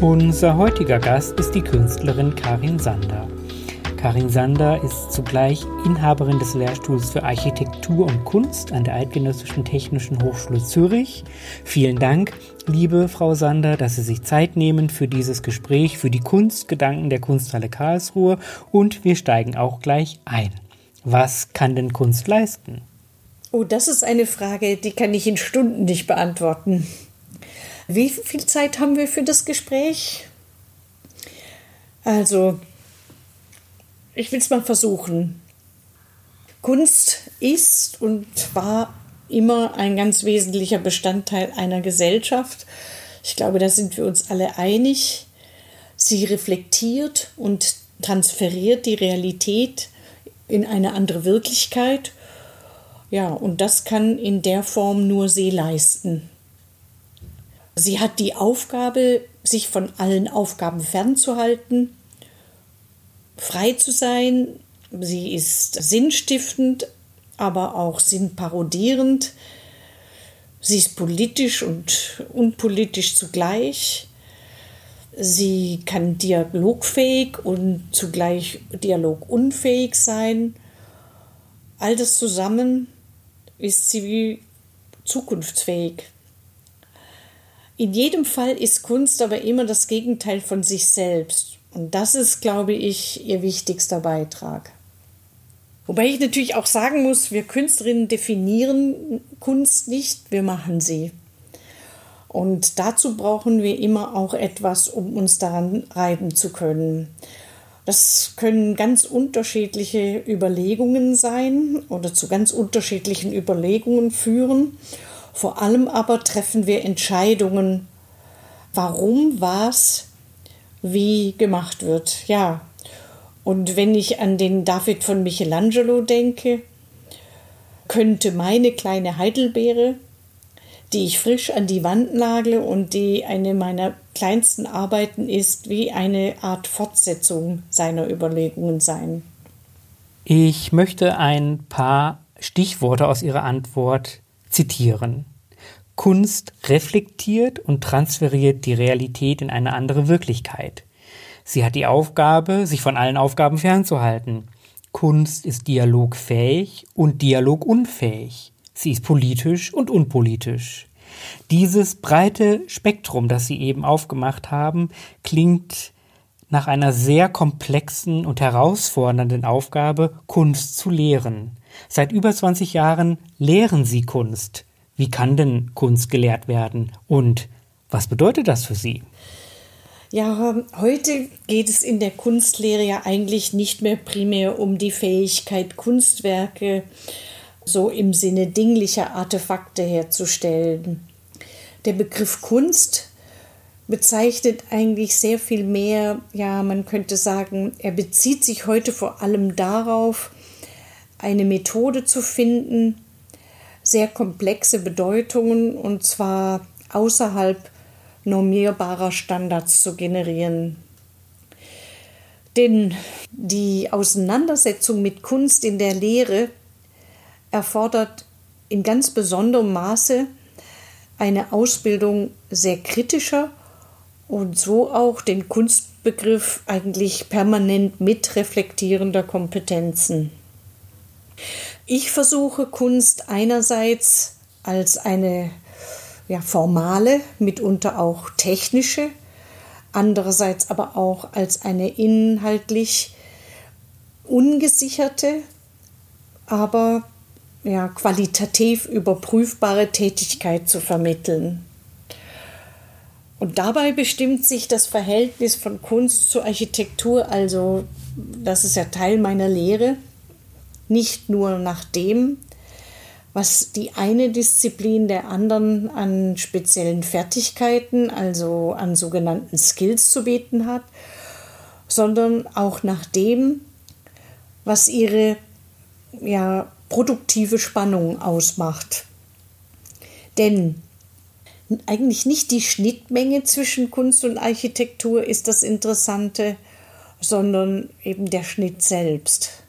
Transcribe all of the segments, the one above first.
Unser heutiger Gast ist die Künstlerin Karin Sander. Karin Sander ist zugleich Inhaberin des Lehrstuhls für Architektur und Kunst an der Eidgenössischen Technischen Hochschule Zürich. Vielen Dank, liebe Frau Sander, dass Sie sich Zeit nehmen für dieses Gespräch, für die Kunstgedanken der Kunsthalle Karlsruhe und wir steigen auch gleich ein. Was kann denn Kunst leisten? Oh, das ist eine Frage, die kann ich in Stunden nicht beantworten. Wie viel Zeit haben wir für das Gespräch? Also, ich will es mal versuchen. Kunst ist und war immer ein ganz wesentlicher Bestandteil einer Gesellschaft. Ich glaube, da sind wir uns alle einig. Sie reflektiert und transferiert die Realität in eine andere Wirklichkeit. Ja, und das kann in der Form nur sie leisten. Sie hat die Aufgabe, sich von allen Aufgaben fernzuhalten, frei zu sein. Sie ist sinnstiftend, aber auch sinnparodierend. Sie ist politisch und unpolitisch zugleich. Sie kann dialogfähig und zugleich dialogunfähig sein. All das zusammen ist sie zukunftsfähig. In jedem Fall ist Kunst aber immer das Gegenteil von sich selbst. Und das ist, glaube ich, ihr wichtigster Beitrag. Wobei ich natürlich auch sagen muss, wir Künstlerinnen definieren Kunst nicht, wir machen sie. Und dazu brauchen wir immer auch etwas, um uns daran reiben zu können. Das können ganz unterschiedliche Überlegungen sein oder zu ganz unterschiedlichen Überlegungen führen. Vor allem aber treffen wir Entscheidungen, warum was wie gemacht wird. Ja, und wenn ich an den David von Michelangelo denke, könnte meine kleine Heidelbeere, die ich frisch an die Wand nagle und die eine meiner kleinsten Arbeiten ist, wie eine Art Fortsetzung seiner Überlegungen sein. Ich möchte ein paar Stichworte aus Ihrer Antwort zitieren. Kunst reflektiert und transferiert die Realität in eine andere Wirklichkeit. Sie hat die Aufgabe, sich von allen Aufgaben fernzuhalten. Kunst ist dialogfähig und dialogunfähig. Sie ist politisch und unpolitisch. Dieses breite Spektrum, das Sie eben aufgemacht haben, klingt nach einer sehr komplexen und herausfordernden Aufgabe, Kunst zu lehren. Seit über 20 Jahren lehren Sie Kunst. Wie kann denn Kunst gelehrt werden und was bedeutet das für Sie? Ja, heute geht es in der Kunstlehre ja eigentlich nicht mehr primär um die Fähigkeit, Kunstwerke so im Sinne dinglicher Artefakte herzustellen. Der Begriff Kunst bezeichnet eigentlich sehr viel mehr, ja, man könnte sagen, er bezieht sich heute vor allem darauf, eine Methode zu finden, sehr komplexe Bedeutungen und zwar außerhalb normierbarer Standards zu generieren. Denn die Auseinandersetzung mit Kunst in der Lehre erfordert in ganz besonderem Maße eine Ausbildung sehr kritischer und so auch den Kunstbegriff eigentlich permanent mitreflektierender Kompetenzen. Ich versuche Kunst einerseits als eine ja, formale, mitunter auch technische, andererseits aber auch als eine inhaltlich ungesicherte, aber ja, qualitativ überprüfbare Tätigkeit zu vermitteln. Und dabei bestimmt sich das Verhältnis von Kunst zur Architektur, also das ist ja Teil meiner Lehre, nicht nur nach dem, was die eine Disziplin der anderen an speziellen Fertigkeiten, also an sogenannten Skills zu bieten hat, sondern auch nach dem, was ihre ja, produktive Spannung ausmacht. Denn eigentlich nicht die Schnittmenge zwischen Kunst und Architektur ist das Interessante, sondern eben der Schnitt selbst.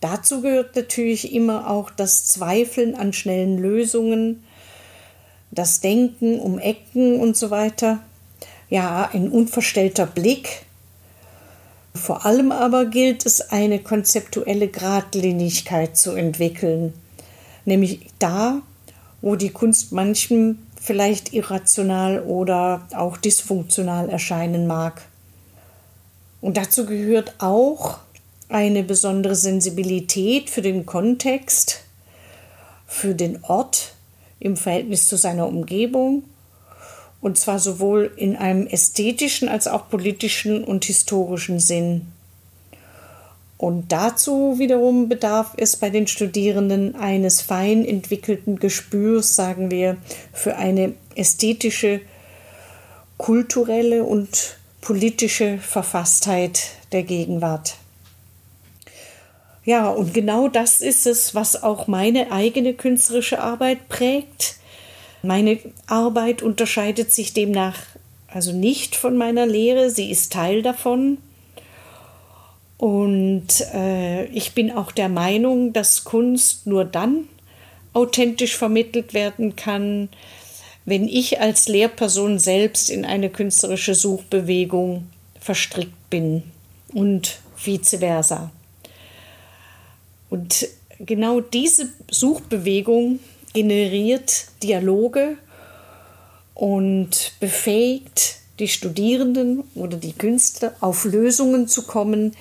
Dazu gehört natürlich immer auch das Zweifeln an schnellen Lösungen, das Denken um Ecken und so weiter. Ja, ein unverstellter Blick. Vor allem aber gilt es, eine konzeptuelle Gradlinigkeit zu entwickeln, nämlich da, wo die Kunst manchem vielleicht irrational oder auch dysfunktional erscheinen mag. Und dazu gehört auch eine besondere Sensibilität für den Kontext, für den Ort im Verhältnis zu seiner Umgebung, und zwar sowohl in einem ästhetischen als auch politischen und historischen Sinn. Und dazu wiederum bedarf es bei den Studierenden eines fein entwickelten Gespürs, sagen wir, für eine ästhetische, kulturelle und politische Verfasstheit der Gegenwart. Ja, und genau das ist es, was auch meine eigene künstlerische Arbeit prägt. Meine Arbeit unterscheidet sich demnach also nicht von meiner Lehre, sie ist Teil davon. Und äh, ich bin auch der Meinung, dass Kunst nur dann authentisch vermittelt werden kann, wenn ich als Lehrperson selbst in eine künstlerische Suchbewegung verstrickt bin und vice versa. Und genau diese Suchbewegung generiert Dialoge und befähigt die Studierenden oder die Künstler auf Lösungen zu kommen,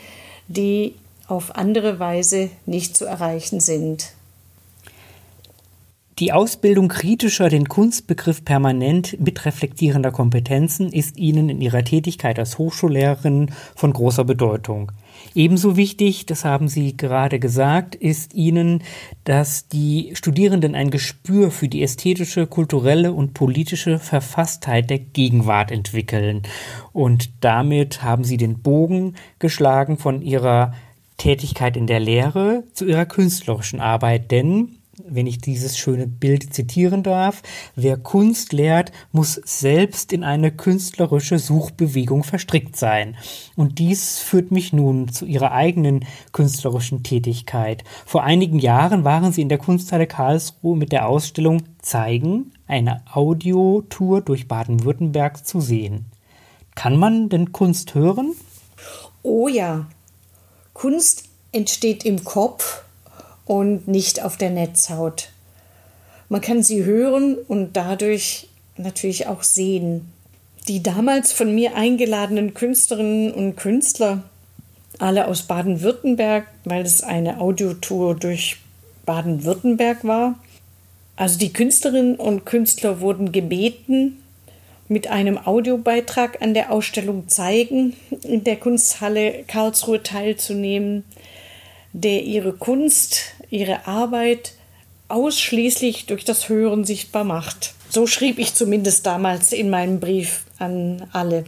die auf andere Weise nicht zu erreichen sind. Die Ausbildung kritischer den Kunstbegriff permanent mit reflektierender Kompetenzen ist Ihnen in Ihrer Tätigkeit als Hochschullehrerin von großer Bedeutung. Ebenso wichtig, das haben Sie gerade gesagt, ist Ihnen, dass die Studierenden ein Gespür für die ästhetische, kulturelle und politische Verfasstheit der Gegenwart entwickeln. Und damit haben Sie den Bogen geschlagen von Ihrer Tätigkeit in der Lehre zu Ihrer künstlerischen Arbeit, denn wenn ich dieses schöne Bild zitieren darf, wer Kunst lehrt, muss selbst in eine künstlerische Suchbewegung verstrickt sein. Und dies führt mich nun zu ihrer eigenen künstlerischen Tätigkeit. Vor einigen Jahren waren sie in der Kunsthalle Karlsruhe mit der Ausstellung Zeigen, eine Audiotour durch Baden-Württemberg zu sehen. Kann man denn Kunst hören? Oh ja. Kunst entsteht im Kopf und nicht auf der Netzhaut. Man kann sie hören und dadurch natürlich auch sehen. Die damals von mir eingeladenen Künstlerinnen und Künstler, alle aus Baden-Württemberg, weil es eine Audiotour durch Baden-Württemberg war. Also die Künstlerinnen und Künstler wurden gebeten, mit einem Audiobeitrag an der Ausstellung Zeigen in der Kunsthalle Karlsruhe teilzunehmen, der ihre Kunst ihre Arbeit ausschließlich durch das Hören sichtbar macht. So schrieb ich zumindest damals in meinem Brief an alle.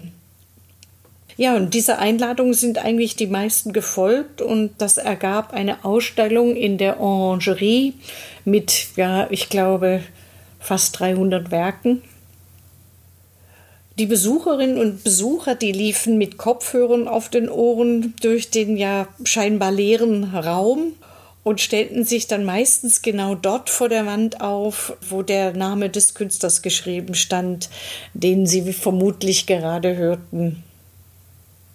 Ja, und dieser Einladung sind eigentlich die meisten gefolgt und das ergab eine Ausstellung in der Orangerie mit, ja, ich glaube, fast 300 Werken. Die Besucherinnen und Besucher, die liefen mit Kopfhörern auf den Ohren durch den ja scheinbar leeren Raum und stellten sich dann meistens genau dort vor der Wand auf, wo der Name des Künstlers geschrieben stand, den sie vermutlich gerade hörten.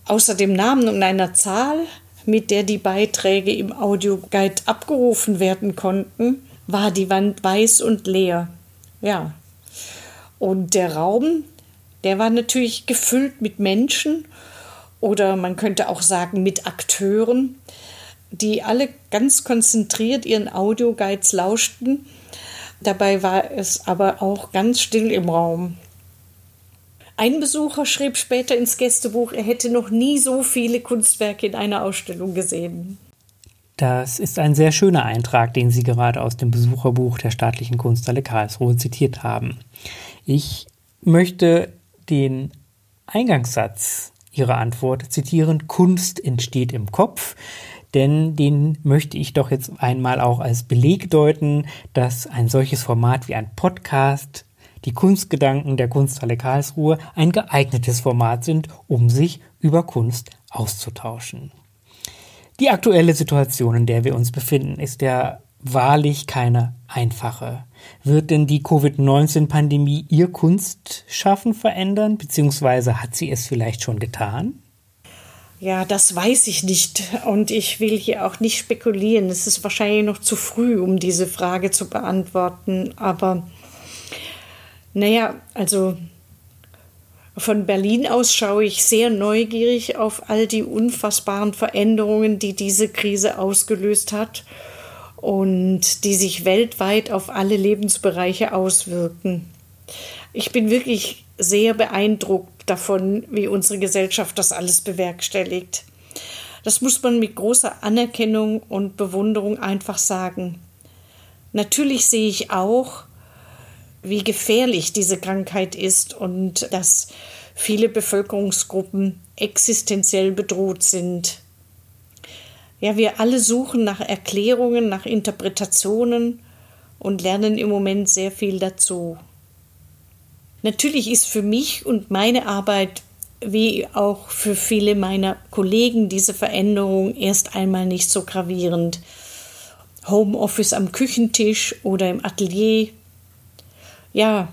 Außer dem Namen und einer Zahl, mit der die Beiträge im Audioguide abgerufen werden konnten, war die Wand weiß und leer. Ja. Und der Raum, der war natürlich gefüllt mit Menschen oder man könnte auch sagen mit Akteuren, die alle ganz konzentriert ihren Audioguides lauschten. Dabei war es aber auch ganz still im Raum. Ein Besucher schrieb später ins Gästebuch, er hätte noch nie so viele Kunstwerke in einer Ausstellung gesehen. Das ist ein sehr schöner Eintrag, den Sie gerade aus dem Besucherbuch der Staatlichen Kunsthalle Karlsruhe zitiert haben. Ich möchte den Eingangssatz Ihrer Antwort zitieren. Kunst entsteht im Kopf denn den möchte ich doch jetzt einmal auch als Beleg deuten, dass ein solches Format wie ein Podcast, die Kunstgedanken der Kunsthalle Karlsruhe, ein geeignetes Format sind, um sich über Kunst auszutauschen. Die aktuelle Situation, in der wir uns befinden, ist ja wahrlich keine einfache. Wird denn die Covid-19-Pandemie Ihr Kunstschaffen verändern, beziehungsweise hat sie es vielleicht schon getan? Ja, das weiß ich nicht und ich will hier auch nicht spekulieren. Es ist wahrscheinlich noch zu früh, um diese Frage zu beantworten. Aber naja, also von Berlin aus schaue ich sehr neugierig auf all die unfassbaren Veränderungen, die diese Krise ausgelöst hat und die sich weltweit auf alle Lebensbereiche auswirken. Ich bin wirklich sehr beeindruckt davon, wie unsere Gesellschaft das alles bewerkstelligt. Das muss man mit großer Anerkennung und Bewunderung einfach sagen. Natürlich sehe ich auch, wie gefährlich diese Krankheit ist und dass viele Bevölkerungsgruppen existenziell bedroht sind. Ja, wir alle suchen nach Erklärungen, nach Interpretationen und lernen im Moment sehr viel dazu. Natürlich ist für mich und meine Arbeit wie auch für viele meiner Kollegen diese Veränderung erst einmal nicht so gravierend. Homeoffice am Küchentisch oder im Atelier. Ja,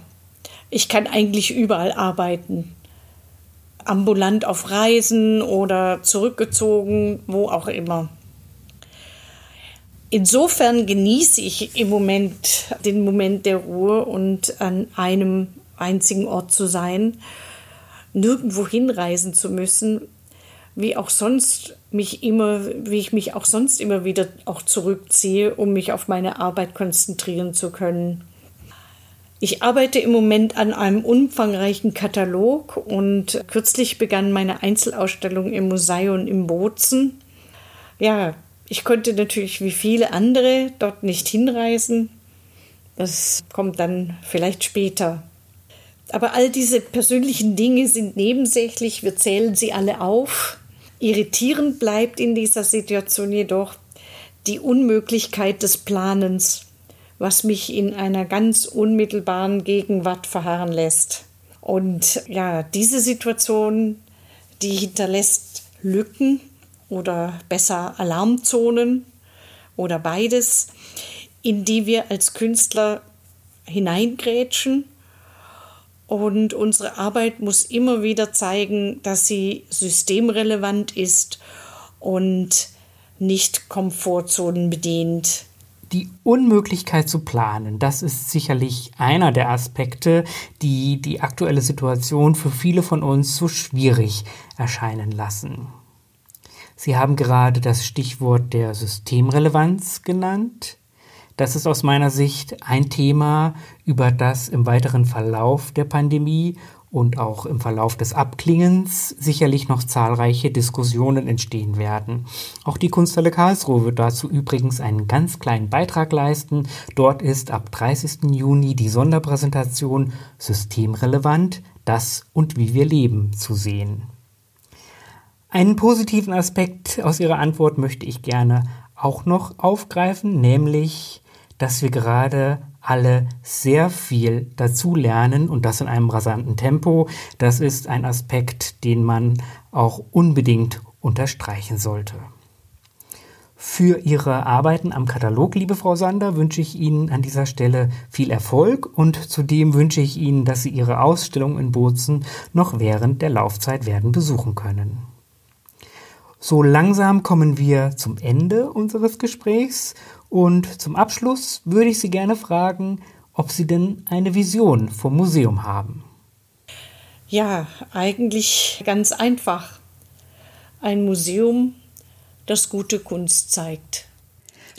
ich kann eigentlich überall arbeiten. Ambulant auf Reisen oder zurückgezogen, wo auch immer. Insofern genieße ich im Moment den Moment der Ruhe und an einem einzigen Ort zu sein, nirgendwo hinreisen zu müssen, wie auch sonst mich immer, wie ich mich auch sonst immer wieder auch zurückziehe, um mich auf meine Arbeit konzentrieren zu können. Ich arbeite im Moment an einem umfangreichen Katalog und kürzlich begann meine Einzelausstellung im Museum im Bozen. Ja, ich konnte natürlich wie viele andere dort nicht hinreisen. Das kommt dann vielleicht später. Aber all diese persönlichen Dinge sind nebensächlich, wir zählen sie alle auf. Irritierend bleibt in dieser Situation jedoch die Unmöglichkeit des Planens, was mich in einer ganz unmittelbaren Gegenwart verharren lässt. Und ja, diese Situation, die hinterlässt Lücken oder besser Alarmzonen oder beides, in die wir als Künstler hineingrätschen und unsere Arbeit muss immer wieder zeigen, dass sie systemrelevant ist und nicht Komfortzonen bedient. Die Unmöglichkeit zu planen, das ist sicherlich einer der Aspekte, die die aktuelle Situation für viele von uns so schwierig erscheinen lassen. Sie haben gerade das Stichwort der Systemrelevanz genannt. Das ist aus meiner Sicht ein Thema, über das im weiteren Verlauf der Pandemie und auch im Verlauf des Abklingens sicherlich noch zahlreiche Diskussionen entstehen werden. Auch die Kunsthalle Karlsruhe wird dazu übrigens einen ganz kleinen Beitrag leisten. Dort ist ab 30. Juni die Sonderpräsentation Systemrelevant, das und wie wir leben zu sehen. Einen positiven Aspekt aus Ihrer Antwort möchte ich gerne auch noch aufgreifen, nämlich, dass wir gerade alle sehr viel dazu lernen und das in einem rasanten Tempo. Das ist ein Aspekt, den man auch unbedingt unterstreichen sollte. Für Ihre Arbeiten am Katalog, liebe Frau Sander, wünsche ich Ihnen an dieser Stelle viel Erfolg und zudem wünsche ich Ihnen, dass Sie Ihre Ausstellung in Bozen noch während der Laufzeit werden besuchen können. So langsam kommen wir zum Ende unseres Gesprächs und zum Abschluss würde ich Sie gerne fragen, ob Sie denn eine Vision vom Museum haben. Ja, eigentlich ganz einfach. Ein Museum, das gute Kunst zeigt.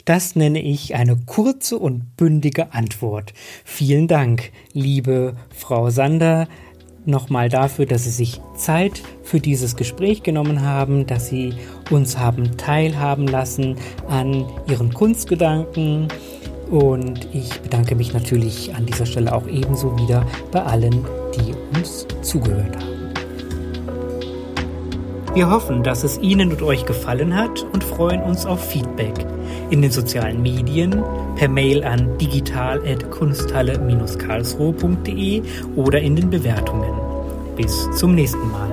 Das nenne ich eine kurze und bündige Antwort. Vielen Dank, liebe Frau Sander, nochmal dafür, dass Sie sich Zeit für dieses Gespräch genommen haben, dass Sie uns haben teilhaben lassen an Ihren Kunstgedanken. Und ich bedanke mich natürlich an dieser Stelle auch ebenso wieder bei allen, die uns zugehört haben. Wir hoffen, dass es Ihnen und euch gefallen hat und freuen uns auf Feedback in den sozialen Medien, per Mail an digital.kunsthalle-karlsruhe.de oder in den Bewertungen. Bis zum nächsten Mal.